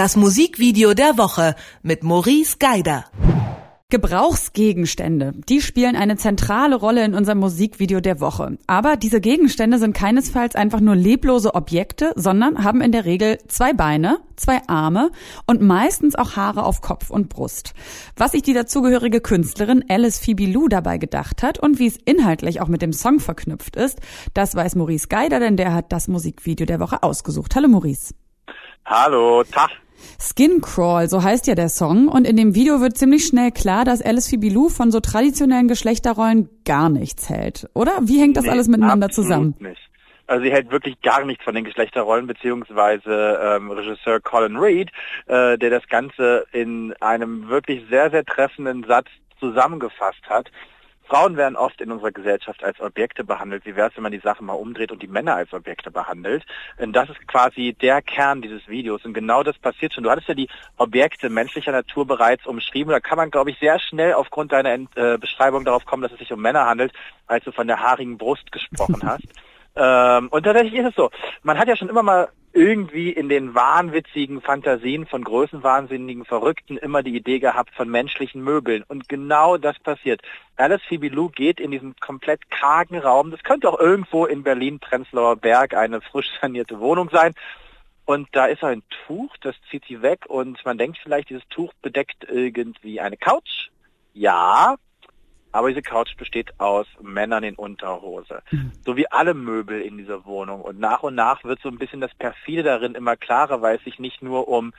Das Musikvideo der Woche mit Maurice Geider. Gebrauchsgegenstände, die spielen eine zentrale Rolle in unserem Musikvideo der Woche. Aber diese Gegenstände sind keinesfalls einfach nur leblose Objekte, sondern haben in der Regel zwei Beine, zwei Arme und meistens auch Haare auf Kopf und Brust. Was sich die dazugehörige Künstlerin Alice Phoebe Lou dabei gedacht hat und wie es inhaltlich auch mit dem Song verknüpft ist, das weiß Maurice Geider, denn der hat das Musikvideo der Woche ausgesucht. Hallo Maurice. Hallo, Tag. Skin Crawl, so heißt ja der Song. Und in dem Video wird ziemlich schnell klar, dass Alice Fibilou von so traditionellen Geschlechterrollen gar nichts hält. Oder? Wie hängt das nee, alles miteinander zusammen? Nicht. Also sie hält wirklich gar nichts von den Geschlechterrollen, beziehungsweise ähm, Regisseur Colin Reed, äh, der das Ganze in einem wirklich sehr, sehr treffenden Satz zusammengefasst hat. Frauen werden oft in unserer Gesellschaft als Objekte behandelt. Wie wäre es, wenn man die Sache mal umdreht und die Männer als Objekte behandelt? Und das ist quasi der Kern dieses Videos. Und genau das passiert schon. Du hattest ja die Objekte menschlicher Natur bereits umschrieben. Da kann man, glaube ich, sehr schnell aufgrund deiner äh, Beschreibung darauf kommen, dass es sich um Männer handelt, als du von der haarigen Brust gesprochen hast. Ähm, und tatsächlich ist es so. Man hat ja schon immer mal irgendwie in den wahnwitzigen Fantasien von größenwahnsinnigen Verrückten immer die Idee gehabt von menschlichen Möbeln. Und genau das passiert. Alice Phoebe Lou geht in diesen komplett kargen Raum. Das könnte auch irgendwo in Berlin-Prenzlauer Berg eine frisch sanierte Wohnung sein. Und da ist ein Tuch, das zieht sie weg und man denkt vielleicht, dieses Tuch bedeckt irgendwie eine Couch. Ja, aber diese Couch besteht aus Männern in Unterhose. Mhm. So wie alle Möbel in dieser Wohnung. Und nach und nach wird so ein bisschen das Perfide darin immer klarer, weil es sich nicht nur um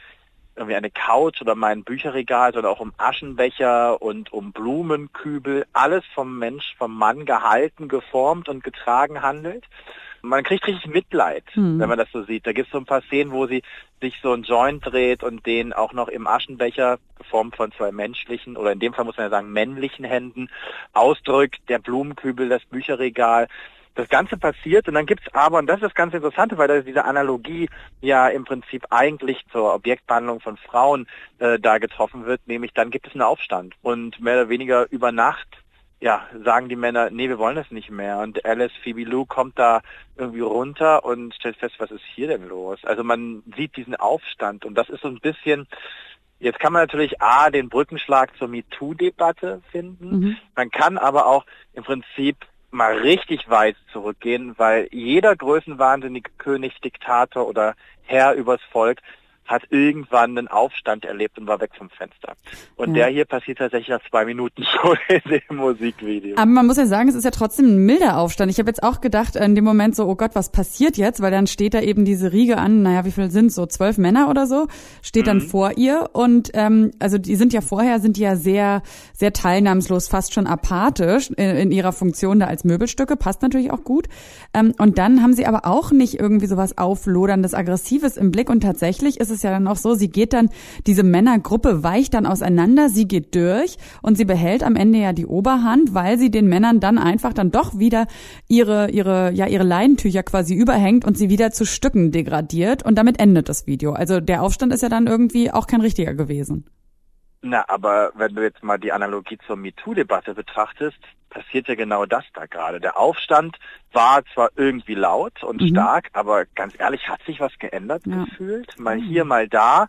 irgendwie eine Couch oder mein Bücherregal, sondern auch um Aschenbecher und um Blumenkübel, alles vom Mensch, vom Mann gehalten, geformt und getragen handelt man kriegt richtig Mitleid, mhm. wenn man das so sieht. Da gibt es so ein paar Szenen, wo sie sich so ein Joint dreht und den auch noch im Aschenbecher, geformt von zwei menschlichen, oder in dem Fall muss man ja sagen männlichen Händen, ausdrückt, der Blumenkübel, das Bücherregal. Das Ganze passiert und dann gibt's aber, und das ist das ganz Interessante, weil da diese Analogie ja im Prinzip eigentlich zur Objektbehandlung von Frauen äh, da getroffen wird, nämlich dann gibt es einen Aufstand und mehr oder weniger über Nacht ja, sagen die Männer, nee, wir wollen das nicht mehr. Und Alice Phoebe Lou kommt da irgendwie runter und stellt fest, was ist hier denn los? Also man sieht diesen Aufstand und das ist so ein bisschen, jetzt kann man natürlich A, den Brückenschlag zur MeToo-Debatte finden. Mhm. Man kann aber auch im Prinzip mal richtig weit zurückgehen, weil jeder größenwahnsinnige König, Diktator oder Herr übers Volk hat irgendwann einen Aufstand erlebt und war weg vom Fenster. Und ja. der hier passiert tatsächlich nach zwei Minuten schon in dem Musikvideo. Aber man muss ja sagen, es ist ja trotzdem ein milder Aufstand. Ich habe jetzt auch gedacht in dem Moment so, oh Gott, was passiert jetzt? Weil dann steht da eben diese Riege an, naja, wie viel sind so? Zwölf Männer oder so, steht dann mhm. vor ihr. Und ähm, also die sind ja vorher, sind die ja sehr, sehr teilnahmslos, fast schon apathisch in, in ihrer Funktion da als Möbelstücke. Passt natürlich auch gut. Ähm, und dann haben sie aber auch nicht irgendwie sowas Aufloderndes, Aggressives im Blick. Und tatsächlich ist es ja dann auch so, sie geht dann, diese Männergruppe weicht dann auseinander, sie geht durch und sie behält am Ende ja die Oberhand, weil sie den Männern dann einfach dann doch wieder ihre, ihre, ja, ihre Leinentücher quasi überhängt und sie wieder zu Stücken degradiert und damit endet das Video. Also der Aufstand ist ja dann irgendwie auch kein richtiger gewesen. Na, aber wenn du jetzt mal die Analogie zur MeToo-Debatte betrachtest, passiert ja genau das da gerade. Der Aufstand war zwar irgendwie laut und mhm. stark, aber ganz ehrlich, hat sich was geändert ja. gefühlt? Mal mhm. hier, mal da.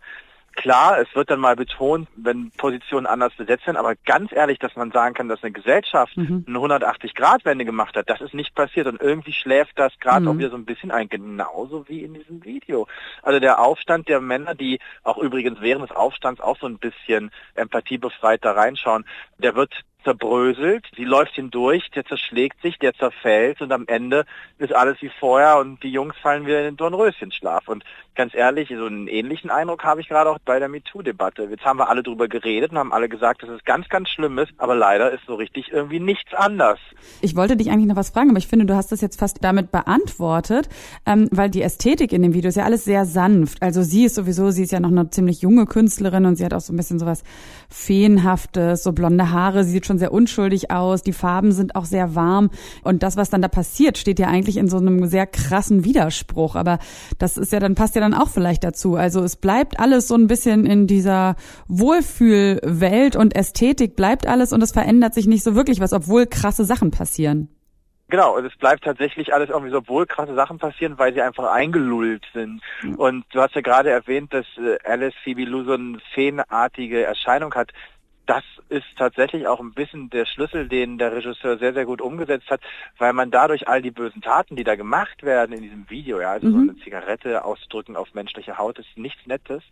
Klar, es wird dann mal betont, wenn Positionen anders besetzt werden, aber ganz ehrlich, dass man sagen kann, dass eine Gesellschaft mhm. eine 180-Grad-Wende gemacht hat, das ist nicht passiert und irgendwie schläft das gerade mhm. auch wieder so ein bisschen ein, genauso wie in diesem Video. Also der Aufstand der Männer, die auch übrigens während des Aufstands auch so ein bisschen empathiebefreit da reinschauen, der wird zerbröselt, sie läuft hindurch, der zerschlägt sich, der zerfällt und am Ende ist alles wie vorher und die Jungs fallen wieder in den Dornröschenschlaf. Und ganz ehrlich, so einen ähnlichen Eindruck habe ich gerade auch bei der MeToo-Debatte. Jetzt haben wir alle drüber geredet und haben alle gesagt, dass es ganz, ganz schlimm ist, aber leider ist so richtig irgendwie nichts anders. Ich wollte dich eigentlich noch was fragen, aber ich finde, du hast das jetzt fast damit beantwortet, ähm, weil die Ästhetik in dem Video ist ja alles sehr sanft. Also sie ist sowieso, sie ist ja noch eine ziemlich junge Künstlerin und sie hat auch so ein bisschen sowas Feenhaftes, so blonde Haare, sie sieht schon sehr unschuldig aus, die Farben sind auch sehr warm und das, was dann da passiert, steht ja eigentlich in so einem sehr krassen Widerspruch, aber das ist ja dann, passt ja dann auch vielleicht dazu. Also es bleibt alles so ein bisschen in dieser Wohlfühlwelt und Ästhetik bleibt alles und es verändert sich nicht so wirklich was, obwohl krasse Sachen passieren. Genau, und es bleibt tatsächlich alles irgendwie so, obwohl krasse Sachen passieren, weil sie einfach eingelullt sind. Mhm. Und du hast ja gerade erwähnt, dass äh, Alice Phoebe Lou so eine feenartige Erscheinung hat das ist tatsächlich auch ein bisschen der Schlüssel, den der Regisseur sehr, sehr gut umgesetzt hat, weil man dadurch all die bösen Taten, die da gemacht werden in diesem Video, ja, also mhm. so eine Zigarette ausdrücken auf menschliche Haut, ist nichts Nettes.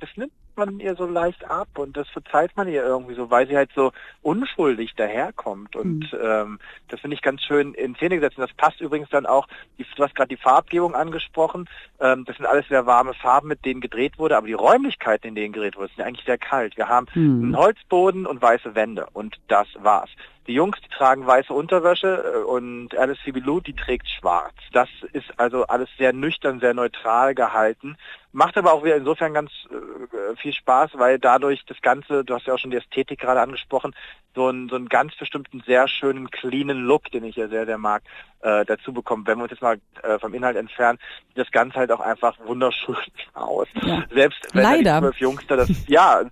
Das nimmt man ihr so leicht ab und das verzeiht man ihr irgendwie so, weil sie halt so unschuldig daherkommt. Und mhm. ähm, das finde ich ganz schön in Szene gesetzt. Und das passt übrigens dann auch, du hast gerade die Farbgebung angesprochen. Ähm, das sind alles sehr warme Farben, mit denen gedreht wurde, aber die Räumlichkeiten, in denen gedreht wurde, sind eigentlich sehr kalt. Wir haben mhm. einen Holzboden und weiße Wände und das war's. Die Jungs, die tragen weiße Unterwäsche äh, und Alice Fibilou, die trägt schwarz. Das ist also alles sehr nüchtern, sehr neutral gehalten. Macht aber auch wieder insofern ganz äh, viel Spaß, weil dadurch das Ganze, du hast ja auch schon die Ästhetik gerade angesprochen, so einen, so einen ganz bestimmten sehr schönen, cleanen Look, den ich ja sehr, sehr mag, äh, dazu bekommt. Wenn wir uns jetzt mal äh, vom Inhalt entfernen, sieht das Ganze halt auch einfach wunderschön aus. Ja. Selbst wenn Leider. die zwölf Jungs da das, ja,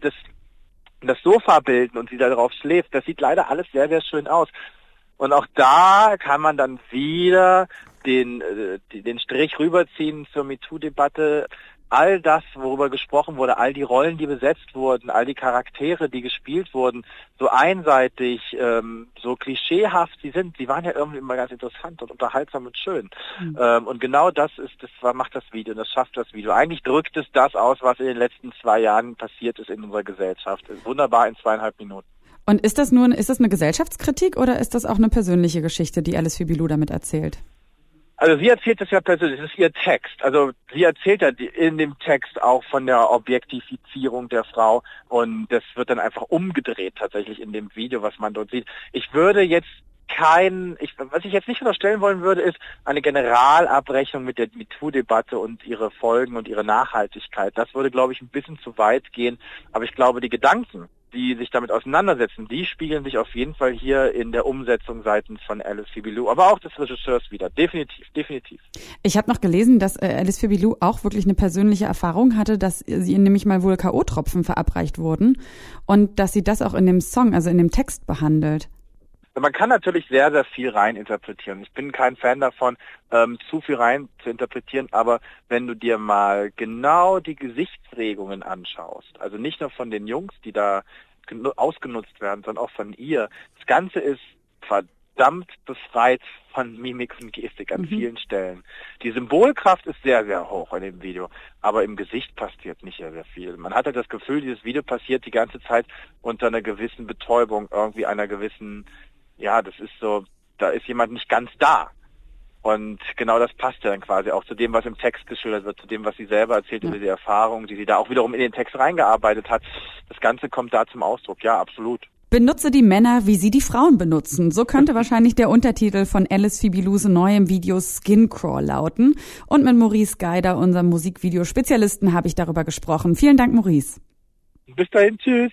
das, das das Sofa bilden und sie darauf schläft. Das sieht leider alles sehr, sehr schön aus. Und auch da kann man dann wieder den, äh, den Strich rüberziehen zur MeToo-Debatte all das, worüber gesprochen wurde, all die Rollen, die besetzt wurden, all die Charaktere, die gespielt wurden, so einseitig, ähm, so klischeehaft sie sind, sie waren ja irgendwie immer ganz interessant und unterhaltsam und schön. Mhm. Ähm, und genau das ist, das macht das Video, das schafft das Video. Eigentlich drückt es das aus, was in den letzten zwei Jahren passiert ist in unserer Gesellschaft. Wunderbar in zweieinhalb Minuten. Und ist das nur, ist das eine Gesellschaftskritik oder ist das auch eine persönliche Geschichte, die Alice Fibilou damit erzählt? Also sie erzählt es ja persönlich, es ist ihr Text. Also sie erzählt ja in dem Text auch von der Objektifizierung der Frau und das wird dann einfach umgedreht tatsächlich in dem Video, was man dort sieht. Ich würde jetzt kein, ich, was ich jetzt nicht unterstellen wollen würde, ist eine Generalabrechnung mit der MeToo-Debatte und ihre Folgen und ihre Nachhaltigkeit. Das würde, glaube ich, ein bisschen zu weit gehen. Aber ich glaube, die Gedanken, die sich damit auseinandersetzen, die spiegeln sich auf jeden Fall hier in der Umsetzung seitens von Alice Fibilou, aber auch des Regisseurs wieder. Definitiv, definitiv. Ich habe noch gelesen, dass äh, Alice Fibilou auch wirklich eine persönliche Erfahrung hatte, dass sie nämlich mal wohl K.O.-Tropfen verabreicht wurden und dass sie das auch in dem Song, also in dem Text behandelt. Man kann natürlich sehr, sehr viel rein interpretieren. Ich bin kein Fan davon, ähm, zu viel rein zu interpretieren, aber wenn du dir mal genau die Gesichtsregungen anschaust, also nicht nur von den Jungs, die da ausgenutzt werden, sondern auch von ihr, das Ganze ist verdammt befreit von Mimik und Gestik an mhm. vielen Stellen. Die Symbolkraft ist sehr, sehr hoch in dem Video, aber im Gesicht passiert nicht sehr, sehr viel. Man hat halt das Gefühl, dieses Video passiert die ganze Zeit unter einer gewissen Betäubung, irgendwie einer gewissen ja, das ist so, da ist jemand nicht ganz da. Und genau das passt ja dann quasi auch zu dem, was im Text geschildert wird, zu dem, was sie selber erzählt ja. über die Erfahrung, die sie da auch wiederum in den Text reingearbeitet hat. Das Ganze kommt da zum Ausdruck, ja, absolut. Benutze die Männer, wie sie die Frauen benutzen. So könnte wahrscheinlich der Untertitel von Alice Fibiluse neuem Video Skin Crawl lauten. Und mit Maurice Geider, unserem Musikvideospezialisten, habe ich darüber gesprochen. Vielen Dank, Maurice. Bis dahin, tschüss.